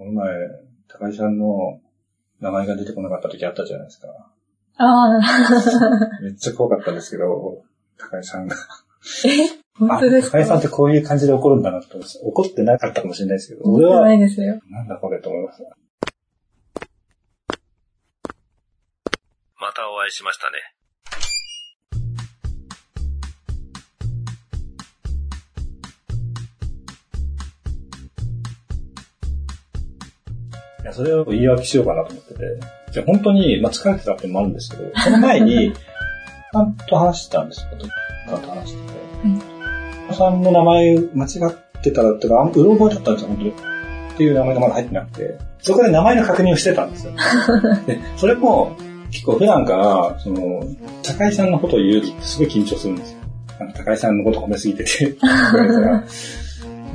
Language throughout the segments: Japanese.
この前、高井さんの名前が出てこなかった時あったじゃないですか。ああ、めっちゃ怖かったんですけど、高井さんが。え？本当ですか？高井さんってこういう感じで怒るんだなと思って、怒ってなかったかもしれないですけど、俺思ってな、はいですよ。なんだこれと思いました。またお会いしましたね。いや、それを言い訳しようかなと思ってて。じゃあ本当に、まあ、疲れてたってのもあるんですけど、その前に、ちゃんと話してたんですよ。ちゃんと話してて。はい。さんの名前間違ってたらっていうか、あんうろ覚えだったんですよ、本当に。っていう名前がまだ入ってなくて、そこで名前の確認をしてたんですよ。で、それも、結構普段から、その、高井さんのことを言うとすごい緊張するんですよ。高井さんのこと褒めすぎてて。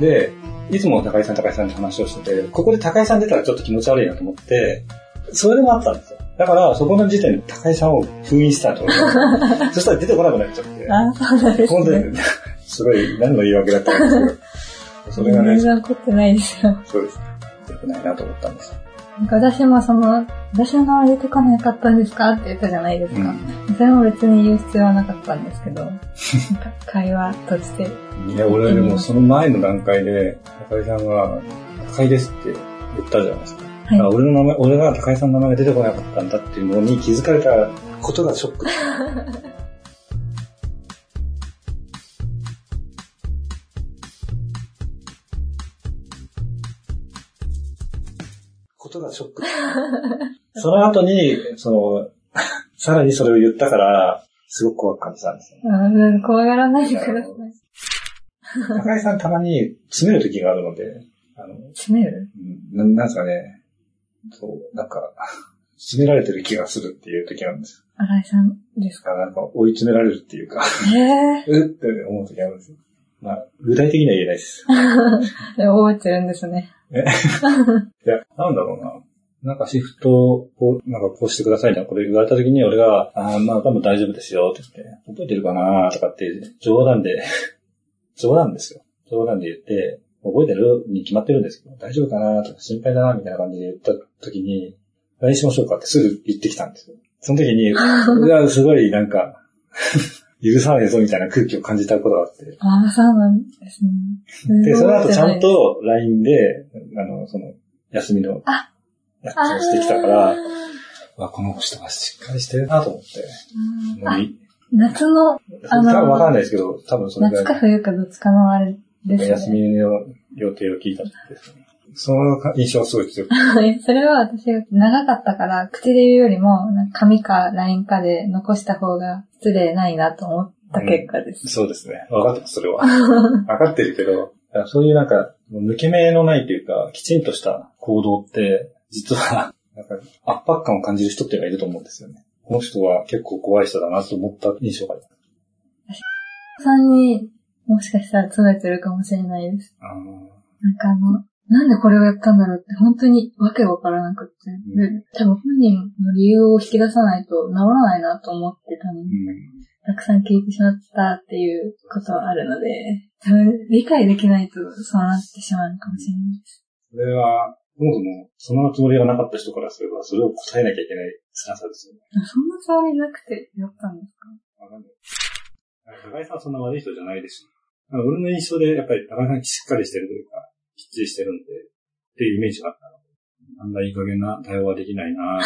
で、いつも高井さん高井さんって話をしてて、ここで高井さん出たらちょっと気持ち悪いなと思って、それでもあったんですよ。だから、そこの時点で高井さんを封印したと。そしたら出てこなくなっちゃって。ああ、そうなんです本当ね。に、すごい何の言い訳だったんですけど、それがね全、然怒ってないですよ。そうです。良くないなと思ったんです。なんか私もその、私の名前出てこなかったんですかって言ったじゃないですか。うん。それも別に言う必要はなかったんですけど、会話として、いや、俺でもその前の段階で、高井さんが、高井ですって言ったじゃないですか。はいあ俺の名前、俺が高井さんの名前が出てこなかったんだっていうのに気づかれたことがショック ことがショック。その後に、その、さらにそれを言ったから、すごく怖く感じたんですよ。うん、怖がらないでください。高井さんたまに詰める時があるので、あの、詰める？うんななんですかね、そう、なんか、詰められてる気がするっていう時なんです新井さんですか？よ。なんか追い詰められるっていうか、ええうって思う時あるんですよ。まあ、具体的には言えないです。覚えてるんですね。いや、なんだろうな。なんかシフトを、こうなんかこうしてくださいみたいなこれ言われた時に俺が、あーまあ多分大丈夫ですよって言って、覚えてるかな？とかって冗談で、冗談ですよ。冗談で言って、覚えてる？に決まってるんですけど、大丈夫かな？とか心配だな？みたいな感じで言った時に、LINE しましょうかってすぐ言ってきたんですよ。その時に、うわ、すごいなんか、許さないぞみたいな空気を感じたことがあって。ああ、そうなんですね。で、その後ちゃん覚と LINE で、あの、その、休みの、あやつをしてきたから、あ、この人がしっかりしてるなと思って。夏の、あ多の分わかんないですけど、多分それ夏かが冬かどっちかのあれです休ね。みの予定を聞いたんですね。その印象はすごい強く それは私が長かったから、口で言うよりも、紙か LINE かで残した方が失礼ないなと思った結果です。そうですね。分かってます、それは。分かってるけど、そういうなんか、抜け目のないというか、きちんとした行動って、実は、なんか圧迫感を感じる人っていうのがいると思うんですよね。この人は結構怖い人だなと思った印象があります。さんに、もしかしたら詰めてるかもしれないです。なんかあの、なんでこれをやったんだろうって本当にわけわからなくって。で多分本人の理由を引き出さないと治らないなと思ってたのに、たくさん聞いてしまったっていうことはあるので、多 分理解できないとそうなってしまうのかもしれないです。それは、そもそも、そのつもりがなかった人からすれば、それを答えなきゃいけない辛さですよね。そんなつもりなくてやったんですか？わかんない。高井さんはそんな悪い人じゃないですし。俺の印象で、やっぱり高井さんしっかりしてるというか、きっちりしてるんで、っていうイメージがあったので、あんないい加減な対応はできないなっ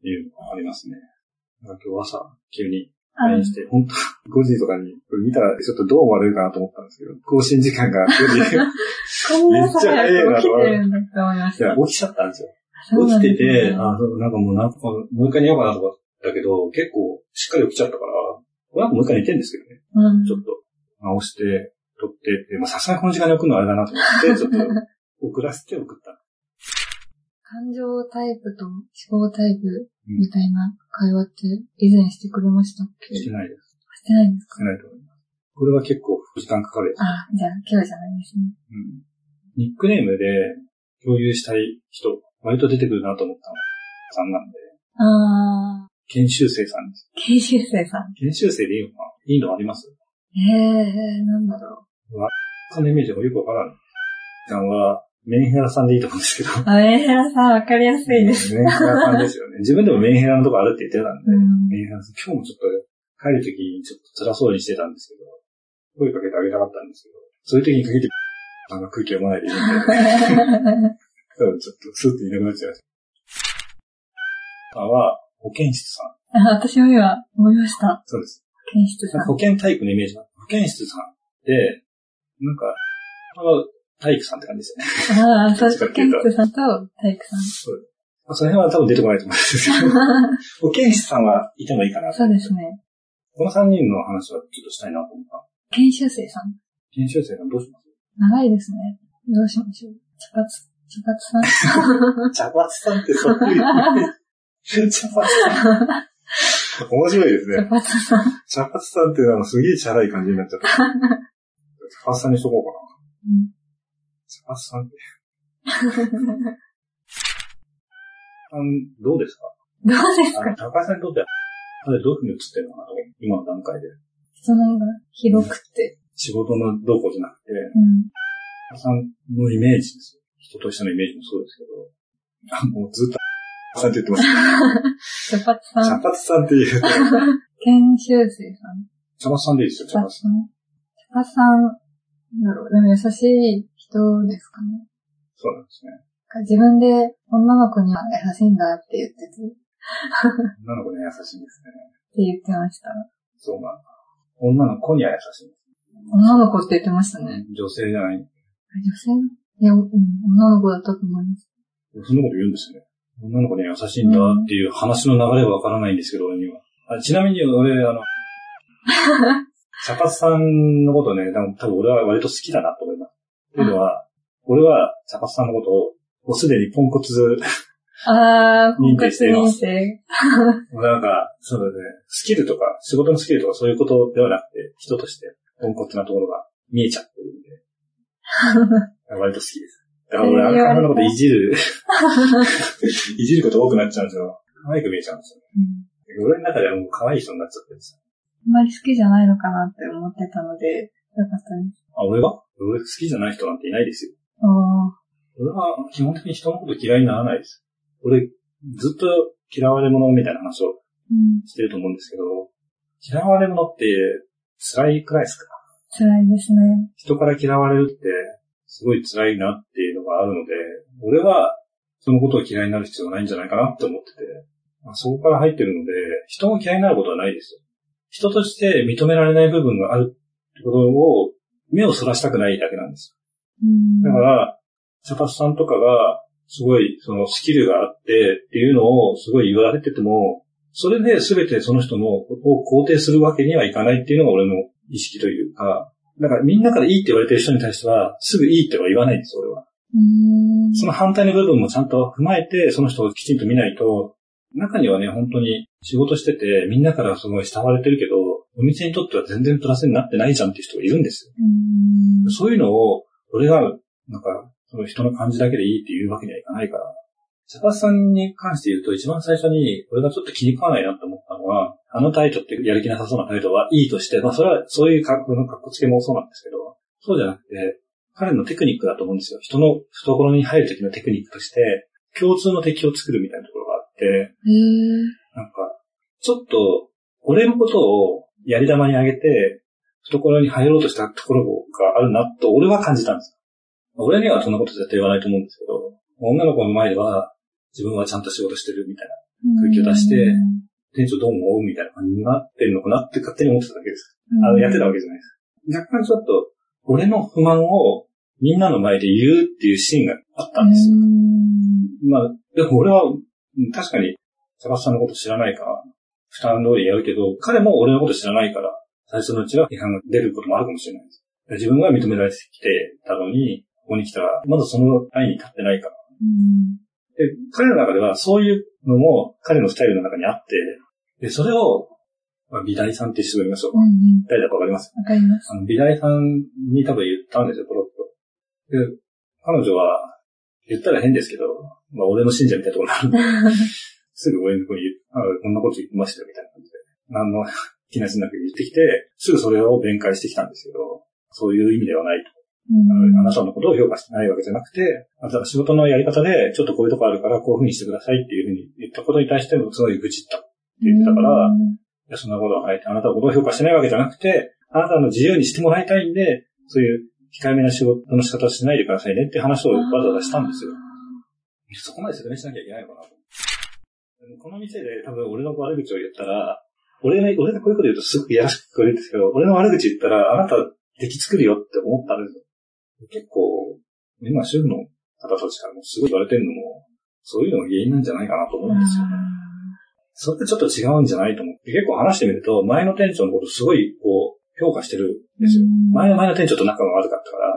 ていうのがありますね。今日朝、急にあ LINE して、本当5時とかに、これ見たらちょっとどう悪いかなと思ったんですけど、更新時間が 5時。めっちゃ早いな早く起きてるんだって思いましいや、た。起きちゃったんですよ。起きてて、あ、なんかもうなんか、もう一回寝ようかなと思ったけど、結構しっかり起きちゃったから、なんかもう一回寝てんですけどね。うんちょっと直して、撮ってまあさすがにこの時間に送るのはあれだなと思って、ちょっと 送らせて送った。感情タイプと思考タイプみたいな会話って以前してくれましたっけ？してないです。してないんですか？してないと思います。これは結構時間かかるやつ。あ、じゃあ今日じゃないですね。うん。ニックネームで共有したい人、割と出てくるなと思ったのさんなんで、あ研修生さんです。ー、研修生さん。研修生でいいのかな？いいのあります？ええー、なんだろそのイメージがよくわからん。さんは、メンヘラさんでいいと思うんですけど。あ、メンヘラさんわかりやすいです。メンヘラさんですよね。自分でもメンヘラのとこあるって言ってたんで、うんメンヘラさん、今日もちょっと帰るときにちょっと辛そうにしてたんですけど、声かけてあげたかったんですけど、そういう時にかけて、あの空気読まないでいいんで、多分ちょっとスーッといなくなっちゃいました。は、保健室さん。あ私も今思いました。そうです。保健室さん。保健体育のイメージが。保健室さんで、なんか、体育さんって感じですね。ああ、そう、保健どっちかっていうと室さんと体育さん。まあ、その辺は多分出てこないと思うんですけど、保健室さんはいてもいいかなとそうですね。この3人の話はちょっとしたいなと思った。研修生さん。研修生さんどうします？長いですね。どうしましょう。茶髪、茶髪さん。茶髪さんってそっくり。茶髪さん。面白いです茶ね。髪さん。茶髪さんってなんかすげえチャラい感じになっちゃった。茶髪さんにしとこうかな。うん茶髪さんって。あのどうですか？どうですか？あの高橋さんにとっては、あれどういうふうに映ってるのかな今の段階で。人のが広くて。仕事のどうこうじゃなくて、うん。高橋さんのイメージですよ。人としてのイメージもそうですけど、あもうずっと、高橋さんって言ってますけど、茶髪さん。茶髪さんって言うと、研修生さん。茶髪さんでいいですよ、茶髪さん。茶髪さん。茶髪さん、なんだろう、でも優しい人ですかね。そうなんですね。自分で女の子には優しいんだって言ってて、って女の子には優しいんですね。言ってました。そうなんだ。女の子には優しいんです女の子って言ってましたね。女性じゃない。女性？いや、うん、女の子だったと思います。そんなこと言うんですね。女の子には優しいんだっていう話の流れはわからないんですけど、俺には。あちなみに俺、あの、茶髪さんのことね、多分俺は割と好きだなと思います。というのは、俺は茶髪さんのことを、もうすでにポンコツ、あー、認定しています婚活認定。なんか、そうだね、スキルとか、仕事のスキルとかそういうことではなくて、人としてポンコツなところが見えちゃってるんで、割と好きです。だから俺、あの彼のこといじる、いじること多くなっちゃうんですよ。可愛く見えちゃうんですよね。うん俺の中ではもう可愛い人になっちゃってるんですよ。あんまり好きじゃないのかなって思ってたので、よかったです。あ、俺が？俺好きじゃない人なんていないですよ。あ俺は基本的に人のこと嫌いにならないです。俺、ずっと嫌われ者みたいな話をしてると思うんですけど、嫌われ者って辛いくらいですか？辛いですね。人から嫌われるってすごい辛いなっていうのがあるので、俺はそのことを嫌いになる必要はないんじゃないかなって思ってて、まあそこから入ってるので、人を嫌いになることはないですよ。人として認められない部分があるってことを目をそらしたくないだけなんですうん、よ。だから、茶髪さんとかがすごいそのスキルがあってっていうのをすごい言われてても、それで全てその人のを肯定するわけにはいかないっていうのが俺の意識というか、だからみんなからいいって言われてる人に対しては、すぐいいっては言わないんです、俺は。うん。その反対の部分もちゃんと踏まえて、その人をきちんと見ないと、中にはね、本当に仕事してて、みんなからすごい慕われてるけど、お店にとっては全然プラスになってないじゃんっていう人がいるんですよ。うんそういうのを、俺が、なんか、その人の感じだけでいいって言うわけにはいかないから。茶髪さんに関して言うと、一番最初に、俺がちょっと気に食わないなと思ったのは、あの態度ってやる気なさそうな態度はいいとして、まあそれはそういう格好の格好つけもそうなんですけど、そうじゃなくて、彼のテクニックだと思うんですよ。人の懐に入る時のテクニックとして、共通の敵を作るみたいなところなんか、ちょっと、俺のことをやり玉にあげて、懐に入ろうとしたところがあるなと俺は感じたんです。俺にはそんなこと絶対言わないと思うんですけど、女の子の前では自分はちゃんと仕事してるみたいな、空気を出してうん店長どう思うみたいな感じになってるのかなって勝手に思ってただけです。うんあの、やってたわけじゃないです。若干ちょっと、俺の不満をみんなの前で言うっていうシーンがあったんですよ。うんまあ、でも俺は、うん確かに、坂田さんのこと知らないから、負担通りやるけど、彼も俺のこと知らないから、最初のうちは批判が出ることもあるかもしれないです。自分が認められてきてたのに、ここに来たら、まだその愛に立ってないから。うんで、彼の中ではそういうのも彼のスタイルの中にあって、で、それを、まあ、美大さんって人がいますよ。うんうん誰だかわかります？わかります。あの、美大さんに多分言ったんですよ、ポロッと。で、彼女は、言ったら変ですけど、まあ俺の信者みたいなところがあるんで、すぐ俺の子にあこんなこと言ってましたよ、みたいな感じで。何の 気なしなく言ってきて、すぐそれを弁解してきたんですけど、そういう意味ではないと。あなたのことを評価してないわけじゃなくて、あなたが仕事のやり方で、ちょっとこういうとこあるからこういうふうにしてくださいっていうふうに言ったことに対してもすごい愚痴ったって言ってたから、いやそんなことははいあなたのことを評価してないわけじゃなくて、あなたの自由にしてもらいたいんで、そういう控えめな仕事の仕方をしないでくださいねって話をわざわざしたんですよ。そこまで説明しなきゃいけないのかなと。この店で多分俺の悪口を言ったら、俺が、俺がこういうこと言うとすごくやらしく聞こえるんですけど、俺の悪口言ったら、あなた敵作るよって思ったんですよ。結構、今主婦の方たちからもすごい言われてるのも、そういうのが原因なんじゃないかなと思うんですよね。それってちょっと違うんじゃないと思って、結構話してみると、前の店長のことすごい、こう、評価してるんですよ。前の前の店長と仲が悪かったから、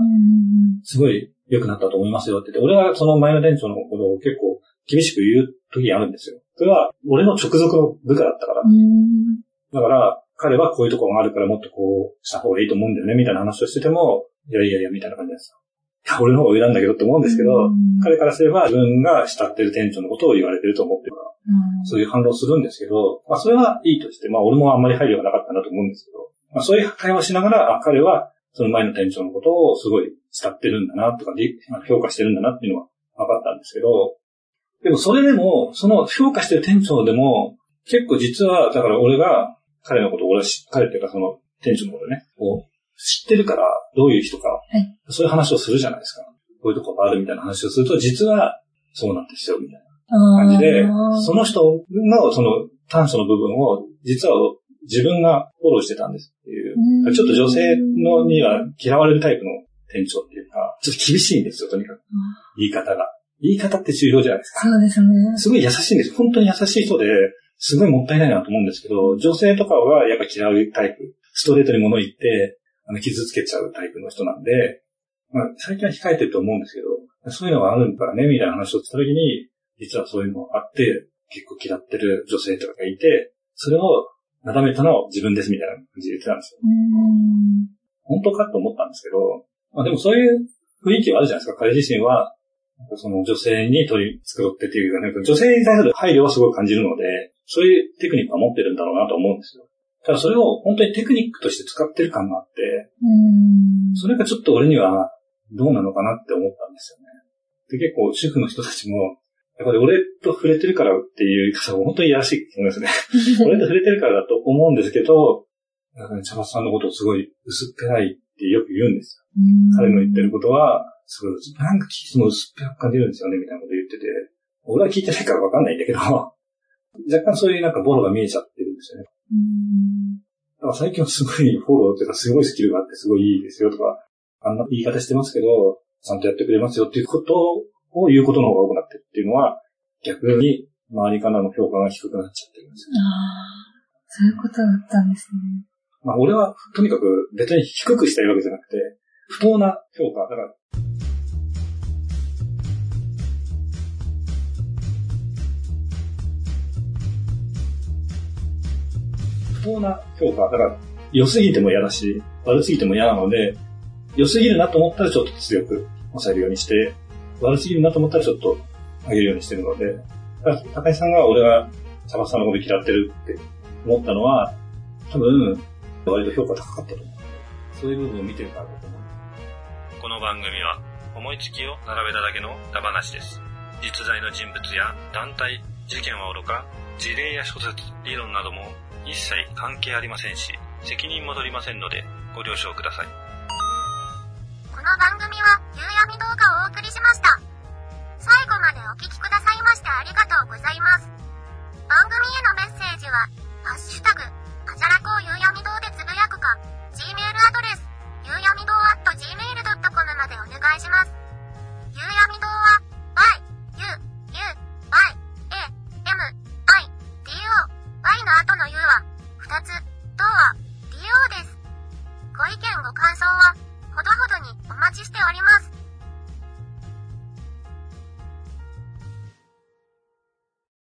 すごい良くなったと思いますよって言って、俺はその前の店長のことを結構厳しく言う時あるんですよ。それは、俺の直属の部下だったから。だから、彼はこういうところがあるからもっとこうした方がいいと思うんだよね、みたいな話をしてても、いやいやいや、みたいな感じですよ。俺の方が上なんだけどって思うんですけど、彼からすれば自分が慕ってる店長のことを言われてると思ってるから、そういう反論するんですけど、まあそれはいいとして、まあ俺もあんまり配慮がなかったなと思うんですけど、まあそういう会話しながら、あ、彼はその前の店長のことをすごい慕ってるんだなとか、評価してるんだなっていうのは分かったんですけど、でもそれでも、その評価してる店長でも、結構実は、だから俺が彼のことを俺は知、彼っていうかその店長のことね、こう、知ってるからどういう人か、はい、そういう話をするじゃないですか。こういうとこがあるみたいな話をすると、実はそうなんですよ、みたいな感じで、その人のその短所の部分を、実は自分がフォローしてたんですっていう、ちょっと女性のには嫌われるタイプの店長っていうか、ちょっと厳しいんですよ、とにかく。言い方が。言い方って重要じゃないですか。そうですね。すごい優しいんです。本当に優しい人で、すごいもったいないなと思うんですけど、女性とかはやっぱ嫌うタイプ。ストレートに物言って、あの、傷つけちゃうタイプの人なんで、まあ、最近は控えてると思うんですけど、そういうのがあるからね、みたいな話をしたときに、実はそういうのがあって、結構嫌ってる女性とかがいて、それをなだめたのは自分ですみたいな感じで言ってたんですよ。本当かと思ったんですけど、まあでもそういう雰囲気はあるじゃないですか。彼自身はその女性に取り繕ってっていうかね、女性に対する配慮はすごい感じるので、そういうテクニックは持ってるんだろうなと思うんですよ。ただそれを本当にテクニックとして使ってる感があって、それがちょっと俺にはどうなのかなって思ったんですよね。で結構主婦の人たちも、やっぱり俺と触れてるからっていう言い方が本当にいやらしいと思いますね。俺と触れてるからだと思うんですけど、茶葉さんのことをすごい薄っぺらいってよく言うんですよ。彼の言ってることは、すごい、なんか聞いても薄っぺらく感じるんですよね、みたいなこと言ってて。俺は聞いてないからわかんないんだけど、若干そういうなんかボロが見えちゃってるんですよね。だから最近はすごいフォローっていうかすごいスキルがあってすごいいいですよとか、あんな言い方してますけど、ちゃんとやってくれますよっていうことを言うことの方が多くなってるっていうのは、逆に周りからの評価が低くなっちゃってるんですよ。ああ、そういうことだったんですね。まあ俺はとにかく別に低くしたいわけじゃなくて、不当な評価。だから不当な評価。だから、良すぎても嫌だし、悪すぎても嫌なので、良すぎるなと思ったらちょっと強く抑えるようにして、悪すぎるなと思ったらちょっと上げるようにしてるので、高井さんが俺が茶葉さんのこと嫌ってるって思ったのは、多分、割と評価高かったと思う。そういう部分を見てるからだと思う。この番組は、思いつきを並べただけのダ話です。実在の人物や団体、事件はおろか、事例や諸説、理論なども一切関係ありませんし、責任も取りませんので、ご了承ください。この番組は、夕闇動画をお送りしました。最後までお聴きくださいましてありがとうございます。番組へのメッセージは、ハッシュタグ、